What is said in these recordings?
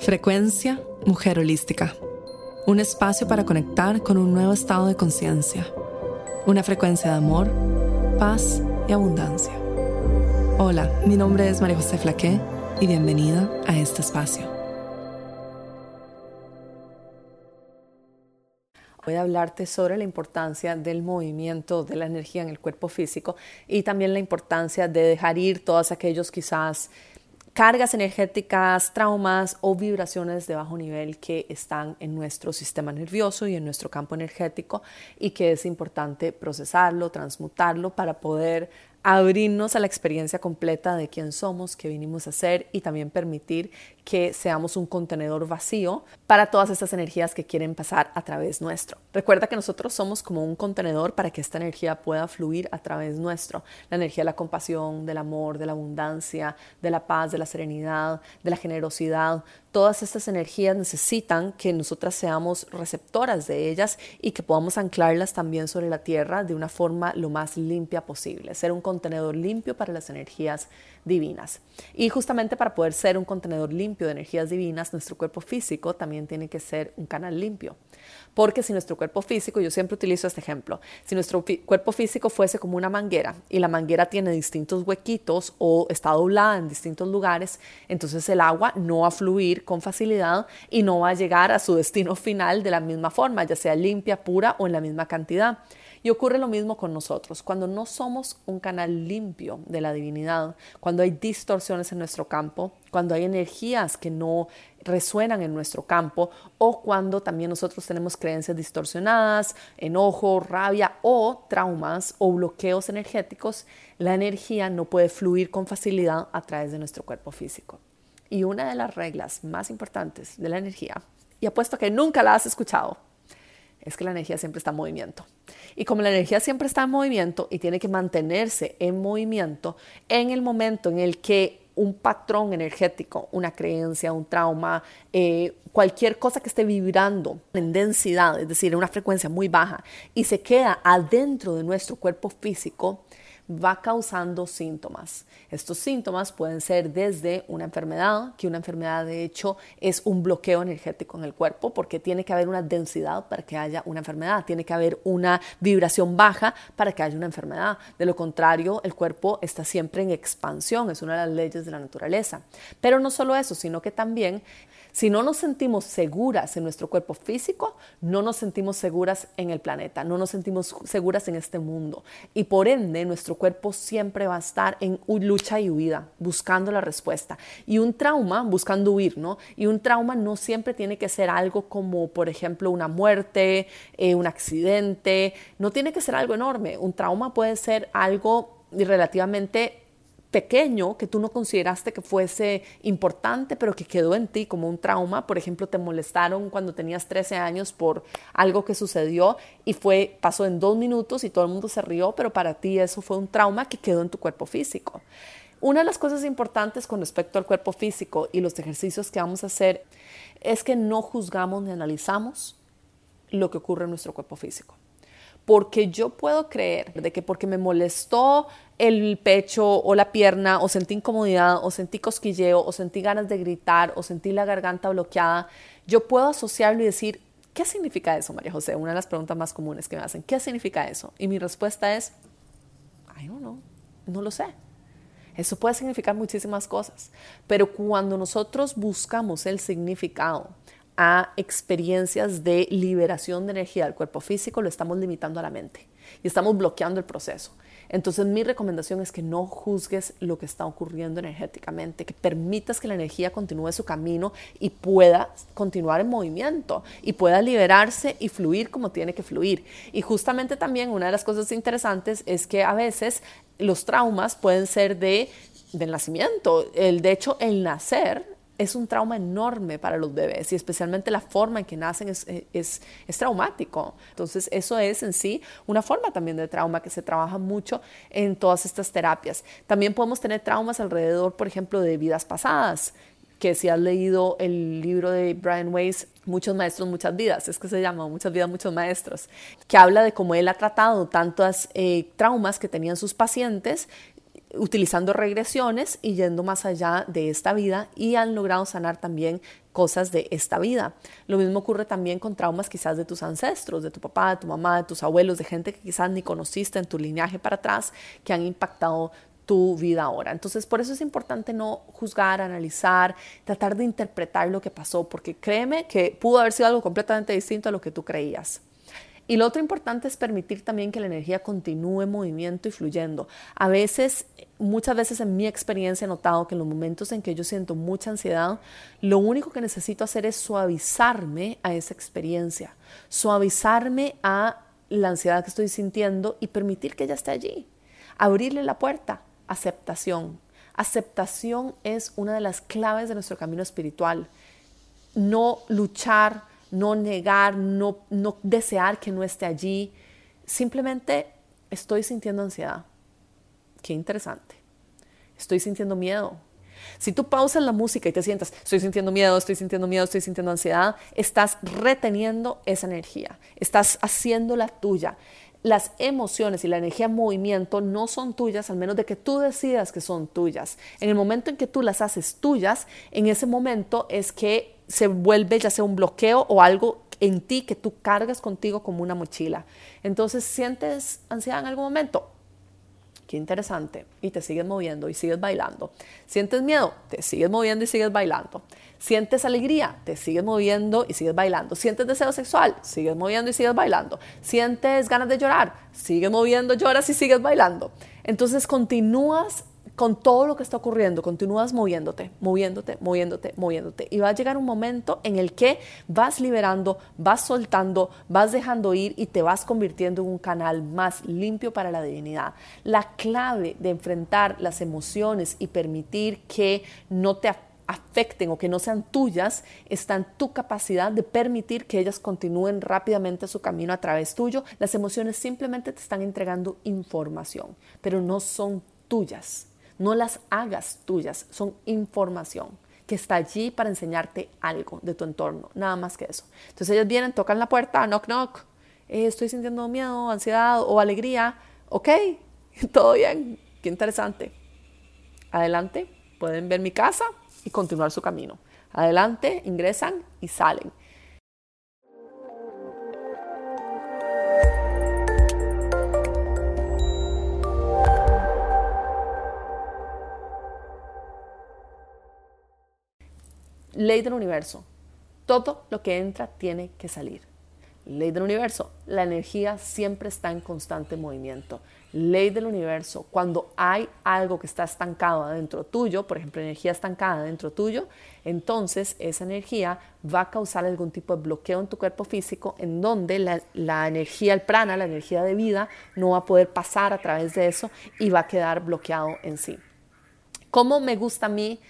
Frecuencia Mujer Holística. Un espacio para conectar con un nuevo estado de conciencia. Una frecuencia de amor, paz y abundancia. Hola, mi nombre es María José Flaqué y bienvenida a este espacio. Voy a hablarte sobre la importancia del movimiento de la energía en el cuerpo físico y también la importancia de dejar ir todos aquellos quizás cargas energéticas, traumas o vibraciones de bajo nivel que están en nuestro sistema nervioso y en nuestro campo energético y que es importante procesarlo, transmutarlo para poder abrirnos a la experiencia completa de quién somos, qué vinimos a hacer y también permitir que seamos un contenedor vacío para todas estas energías que quieren pasar a través nuestro. Recuerda que nosotros somos como un contenedor para que esta energía pueda fluir a través nuestro. La energía de la compasión, del amor, de la abundancia, de la paz, de la serenidad, de la generosidad. Todas estas energías necesitan que nosotras seamos receptoras de ellas y que podamos anclarlas también sobre la tierra de una forma lo más limpia posible. Ser un contenedor limpio para las energías divinas. Y justamente para poder ser un contenedor limpio de energías divinas, nuestro cuerpo físico también tiene que ser un canal limpio. Porque si nuestro cuerpo físico, yo siempre utilizo este ejemplo, si nuestro cuerpo físico fuese como una manguera y la manguera tiene distintos huequitos o está doblada en distintos lugares, entonces el agua no va a fluir con facilidad y no va a llegar a su destino final de la misma forma, ya sea limpia, pura o en la misma cantidad. Y ocurre lo mismo con nosotros. Cuando no somos un canal limpio de la divinidad, cuando hay distorsiones en nuestro campo, cuando hay energías que no resuenan en nuestro campo o cuando también nosotros tenemos creencias distorsionadas, enojo, rabia o traumas o bloqueos energéticos, la energía no puede fluir con facilidad a través de nuestro cuerpo físico. Y una de las reglas más importantes de la energía, y apuesto que nunca la has escuchado, es que la energía siempre está en movimiento. Y como la energía siempre está en movimiento y tiene que mantenerse en movimiento, en el momento en el que un patrón energético, una creencia, un trauma, eh, cualquier cosa que esté vibrando en densidad, es decir, en una frecuencia muy baja, y se queda adentro de nuestro cuerpo físico, va causando síntomas. Estos síntomas pueden ser desde una enfermedad, que una enfermedad de hecho es un bloqueo energético en el cuerpo, porque tiene que haber una densidad para que haya una enfermedad, tiene que haber una vibración baja para que haya una enfermedad. De lo contrario, el cuerpo está siempre en expansión, es una de las leyes de la naturaleza. Pero no solo eso, sino que también si no nos sentimos seguras en nuestro cuerpo físico, no nos sentimos seguras en el planeta, no nos sentimos seguras en este mundo. Y por ende, nuestro cuerpo siempre va a estar en lucha y huida, buscando la respuesta. Y un trauma, buscando huir, ¿no? Y un trauma no siempre tiene que ser algo como, por ejemplo, una muerte, eh, un accidente, no tiene que ser algo enorme. Un trauma puede ser algo relativamente pequeño que tú no consideraste que fuese importante, pero que quedó en ti como un trauma. Por ejemplo, te molestaron cuando tenías 13 años por algo que sucedió y fue pasó en dos minutos y todo el mundo se rió, pero para ti eso fue un trauma que quedó en tu cuerpo físico. Una de las cosas importantes con respecto al cuerpo físico y los ejercicios que vamos a hacer es que no juzgamos ni analizamos lo que ocurre en nuestro cuerpo físico porque yo puedo creer de que porque me molestó el pecho o la pierna o sentí incomodidad o sentí cosquilleo o sentí ganas de gritar o sentí la garganta bloqueada, yo puedo asociarlo y decir, ¿qué significa eso, María José? Una de las preguntas más comunes que me hacen, ¿qué significa eso? Y mi respuesta es, I don't know, no lo sé. Eso puede significar muchísimas cosas, pero cuando nosotros buscamos el significado, a experiencias de liberación de energía del cuerpo físico, lo estamos limitando a la mente y estamos bloqueando el proceso. Entonces mi recomendación es que no juzgues lo que está ocurriendo energéticamente, que permitas que la energía continúe su camino y pueda continuar en movimiento y pueda liberarse y fluir como tiene que fluir. Y justamente también una de las cosas interesantes es que a veces los traumas pueden ser de del nacimiento. El, de hecho, el nacer es un trauma enorme para los bebés y especialmente la forma en que nacen es, es, traumático. Entonces eso es en sí una forma también de trauma que se trabaja mucho en todas estas terapias. También podemos tener traumas alrededor, por ejemplo, de vidas pasadas que si has leído el libro de Brian Weiss, Muchos Maestros, Muchas Vidas, es que se llama Muchas Vidas, Muchos Maestros, que habla de cómo él ha tratado tantos eh, traumas que tenían sus pacientes utilizando regresiones y yendo más allá de esta vida y han logrado sanar también cosas de esta vida. Lo mismo ocurre también con traumas quizás de tus ancestros, de tu papá, de tu mamá, de tus abuelos, de gente que quizás ni conociste en tu linaje para atrás, que han impactado tu vida ahora. Entonces, por eso es importante no juzgar, analizar, tratar de interpretar lo que pasó, porque créeme que pudo haber sido algo completamente distinto a lo que tú creías. Y lo otro importante es permitir también que la energía continúe en movimiento y fluyendo. A veces, muchas veces en mi experiencia he notado que en los momentos en que yo siento mucha ansiedad, lo único que necesito hacer es suavizarme a esa experiencia, suavizarme a la ansiedad que estoy sintiendo y permitir que ella esté allí, abrirle la puerta, aceptación. Aceptación es una de las claves de nuestro camino espiritual. No luchar, no negar, no, no desear que no esté allí. Simplemente estoy sintiendo ansiedad. Qué interesante. Estoy sintiendo miedo. Si tú pausas la música y te sientas, estoy sintiendo miedo, estoy sintiendo miedo, estoy sintiendo ansiedad, estás reteniendo esa energía, estás haciéndola tuya. Las emociones y la energía en movimiento no son tuyas, al menos de que tú decidas que son tuyas. En el momento en que tú las haces tuyas, en ese momento es que se vuelve ya sea un bloqueo o algo en ti que tú cargas contigo como una mochila. Entonces, ¿sientes ansiedad en algún momento? Qué interesante. Y te sigues moviendo y sigues bailando. ¿Sientes miedo? Te sigues moviendo y sigues bailando. ¿Sientes alegría? Te sigues moviendo y sigues bailando. ¿Sientes deseo sexual? Sigues moviendo y sigues bailando. ¿Sientes ganas de llorar? Sigues moviendo, lloras y sigues bailando. Entonces continúas con todo lo que está ocurriendo, continúas moviéndote, moviéndote, moviéndote, moviéndote. Y va a llegar un momento en el que vas liberando, vas soltando, vas dejando ir y te vas convirtiendo en un canal más limpio para la divinidad. La clave de enfrentar las emociones y permitir que no te afecten o que no sean tuyas, está en tu capacidad de permitir que ellas continúen rápidamente su camino a través tuyo. Las emociones simplemente te están entregando información, pero no son tuyas. No las hagas tuyas, son información que está allí para enseñarte algo de tu entorno, nada más que eso. Entonces ellos vienen, tocan la puerta, knock, knock, eh, estoy sintiendo miedo, ansiedad o alegría, ok, todo bien, qué interesante. Adelante, pueden ver mi casa y continuar su camino. Adelante, ingresan y salen. Ley del universo. Todo lo que entra tiene que salir. Ley del universo. La energía siempre está en constante movimiento. Ley del universo. Cuando hay algo que está estancado adentro tuyo, por ejemplo, energía estancada dentro tuyo, entonces esa energía va a causar algún tipo de bloqueo en tu cuerpo físico en donde la, la energía, el prana, la energía de vida, no va a poder pasar a través de eso y va a quedar bloqueado en sí. ¿Cómo me gusta a mí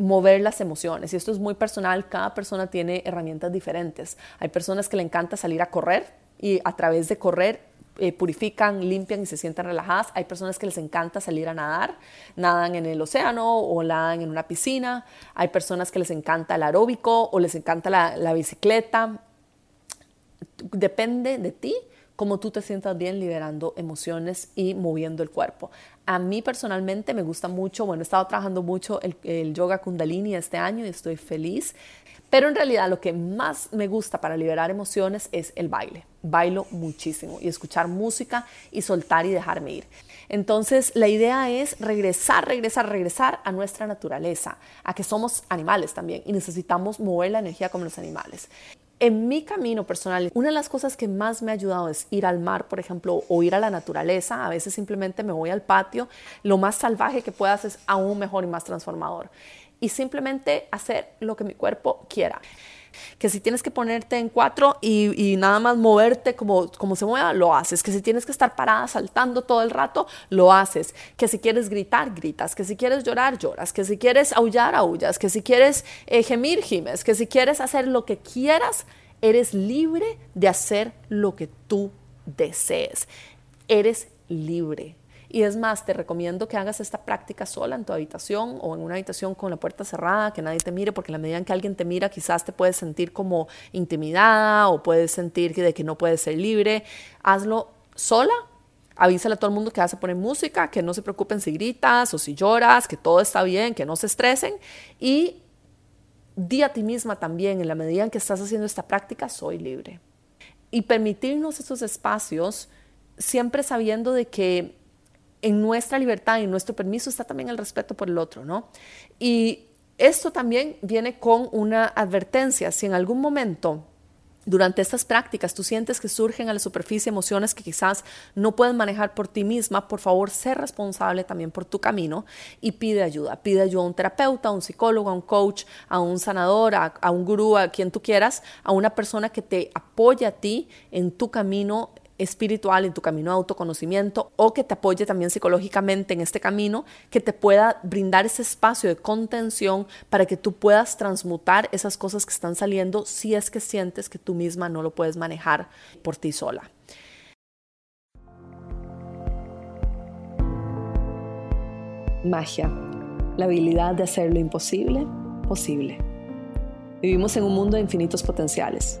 mover las emociones. Y esto es muy personal, cada persona tiene herramientas diferentes. Hay personas que le encanta salir a correr y a través de correr eh, purifican, limpian y se sienten relajadas. Hay personas que les encanta salir a nadar, nadan en el océano o nadan en una piscina. Hay personas que les encanta el aeróbico o les encanta la bicicleta. Depende de ti cómo tú te sientas bien liberando emociones y moviendo el cuerpo. A mí personalmente me gusta mucho, bueno, he estado trabajando mucho el, yoga kundalini este año y estoy feliz, pero en realidad lo que más me gusta para liberar emociones es el baile. Bailo muchísimo y escuchar música y soltar y dejarme ir. Entonces, la idea es regresar, regresar, regresar a nuestra naturaleza, a que somos animales también y necesitamos mover la energía como los animales. En mi camino personal, una de las cosas que más me ha ayudado es ir al mar, por ejemplo, o ir a la naturaleza. A veces simplemente me voy al patio. Lo más salvaje que puedas es aún mejor y más transformador. Y simplemente hacer lo que mi cuerpo quiera. Que si tienes que ponerte en cuatro y, nada más moverte como, como se mueva, lo haces. Que si tienes que estar parada saltando todo el rato, lo haces. Que si quieres gritar, gritas. Que si quieres llorar, lloras. Que si quieres aullar, aullas. Que si quieres eh, gemir, gimes. Que si quieres hacer lo que quieras, eres libre de hacer lo que tú desees. Eres libre. Y es más, te recomiendo que hagas esta práctica sola en tu habitación o en una habitación con la puerta cerrada, que nadie te mire, porque en la medida en que alguien te mira, quizás te puedes sentir como intimidada o puedes sentir de que no puedes ser libre. Hazlo sola Avísale a todo el mundo que vas a poner música, que no se preocupen si gritas o si lloras, que todo está bien, que no se estresen. Y di a ti misma también, en la medida en que estás haciendo esta práctica, soy libre. Y permitirnos esos espacios, siempre sabiendo de que en nuestra libertad y nuestro permiso está también el respeto por el otro, ¿no? Y esto también viene con una advertencia. Si en algún momento durante estas prácticas tú sientes que surgen a la superficie emociones que quizás no puedes manejar por ti misma, por favor, sé responsable también por tu camino y pide ayuda. Pide ayuda a un terapeuta, a un psicólogo, a un coach, a un sanador, a, a un gurú, a quien tú quieras, a una persona que te apoye a ti en tu camino espiritual, en tu camino de autoconocimiento o que te apoye también psicológicamente en este camino, que te pueda brindar ese espacio de contención para que tú puedas transmutar esas cosas que están saliendo si es que sientes que tú misma no lo puedes manejar por ti sola. Magia, la habilidad de hacer lo imposible posible. Vivimos en un mundo de infinitos potenciales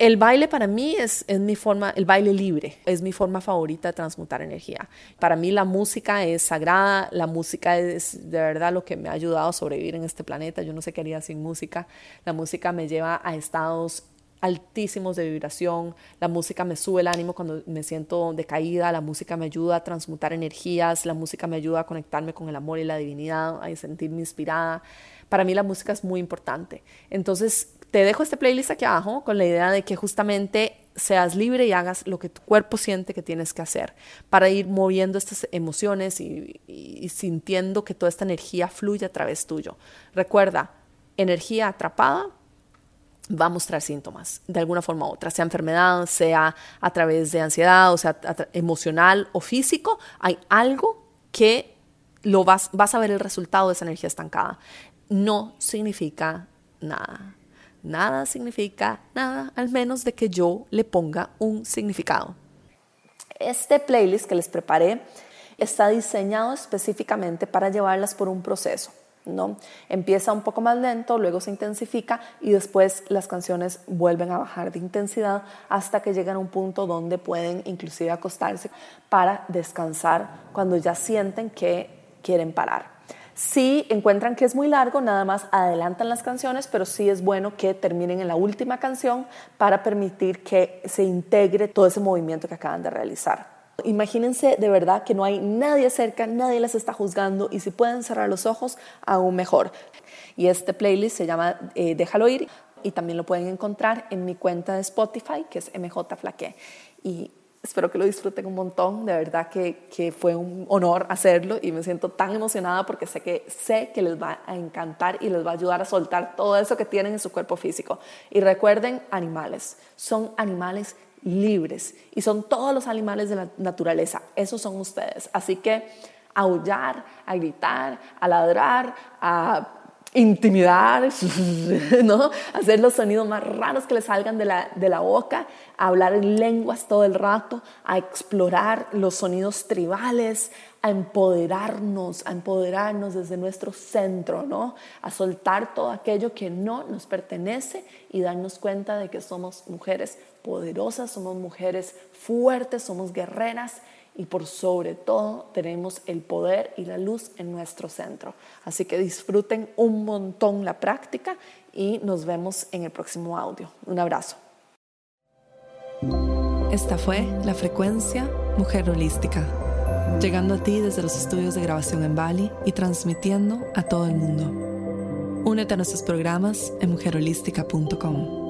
El baile para mí es, es, mi forma, el baile libre, es mi forma favorita de transmutar energía. Para mí la música es sagrada, la música es de verdad lo que me ha ayudado a sobrevivir en este planeta. Yo no sé qué haría sin música. La música me lleva a estados altísimos de vibración, la música me sube el ánimo cuando me siento decaída, la música me ayuda a transmutar energías, la música me ayuda a conectarme con el amor y la divinidad, a sentirme inspirada. Para mí la música es muy importante. Entonces, te dejo este playlist aquí abajo con la idea de que justamente seas libre y hagas lo que tu cuerpo siente que tienes que hacer para ir moviendo estas emociones y, sintiendo que toda esta energía fluye a través tuyo. Recuerda, energía atrapada va a mostrar síntomas de alguna forma u otra, sea enfermedad, sea a través de ansiedad, o sea emocional o físico, hay algo que lo vas, vas a ver el resultado de esa energía estancada. No significa nada. Nada significa nada, al menos de que yo le ponga un significado. Este playlist que les preparé está diseñado específicamente para llevarlas por un proceso. ¿no? Empieza un poco más lento, luego se intensifica y después las canciones vuelven a bajar de intensidad hasta que llegan a un punto donde pueden inclusive acostarse para descansar cuando ya sienten que quieren parar. Si encuentran que es muy largo, nada más adelantan las canciones, pero sí es bueno que terminen en la última canción para permitir que se integre todo ese movimiento que acaban de realizar. Imagínense de verdad que no hay nadie cerca, nadie les está juzgando y si pueden cerrar los ojos, aún mejor. Y este playlist se llama eh, Déjalo ir y también lo pueden encontrar en mi cuenta de Spotify, que es MJ Flaque. Y Espero que lo disfruten un montón, de verdad que, que, fue un honor hacerlo y me siento tan emocionada porque sé que, sé que les va a encantar y les va a ayudar a soltar todo eso que tienen en su cuerpo físico. Y recuerden, animales, son animales libres y son todos los animales de la naturaleza, esos son ustedes. Así que aullar, a gritar, a ladrar, a intimidar, ¿no? hacer los sonidos más raros que le salgan de la, de la boca, hablar en lenguas todo el rato, a explorar los sonidos tribales, a empoderarnos, a empoderarnos desde nuestro centro, ¿no? A soltar todo aquello que no nos pertenece y darnos cuenta de que somos mujeres poderosas, somos mujeres fuertes, somos guerreras y por sobre todo tenemos el poder y la luz en nuestro centro. Así que disfruten un montón la práctica y nos vemos en el próximo audio. Un abrazo. Esta fue la frecuencia Mujer Holística, llegando a ti desde los estudios de grabación en Bali y transmitiendo a todo el mundo. Únete a nuestros programas en mujerholística.com.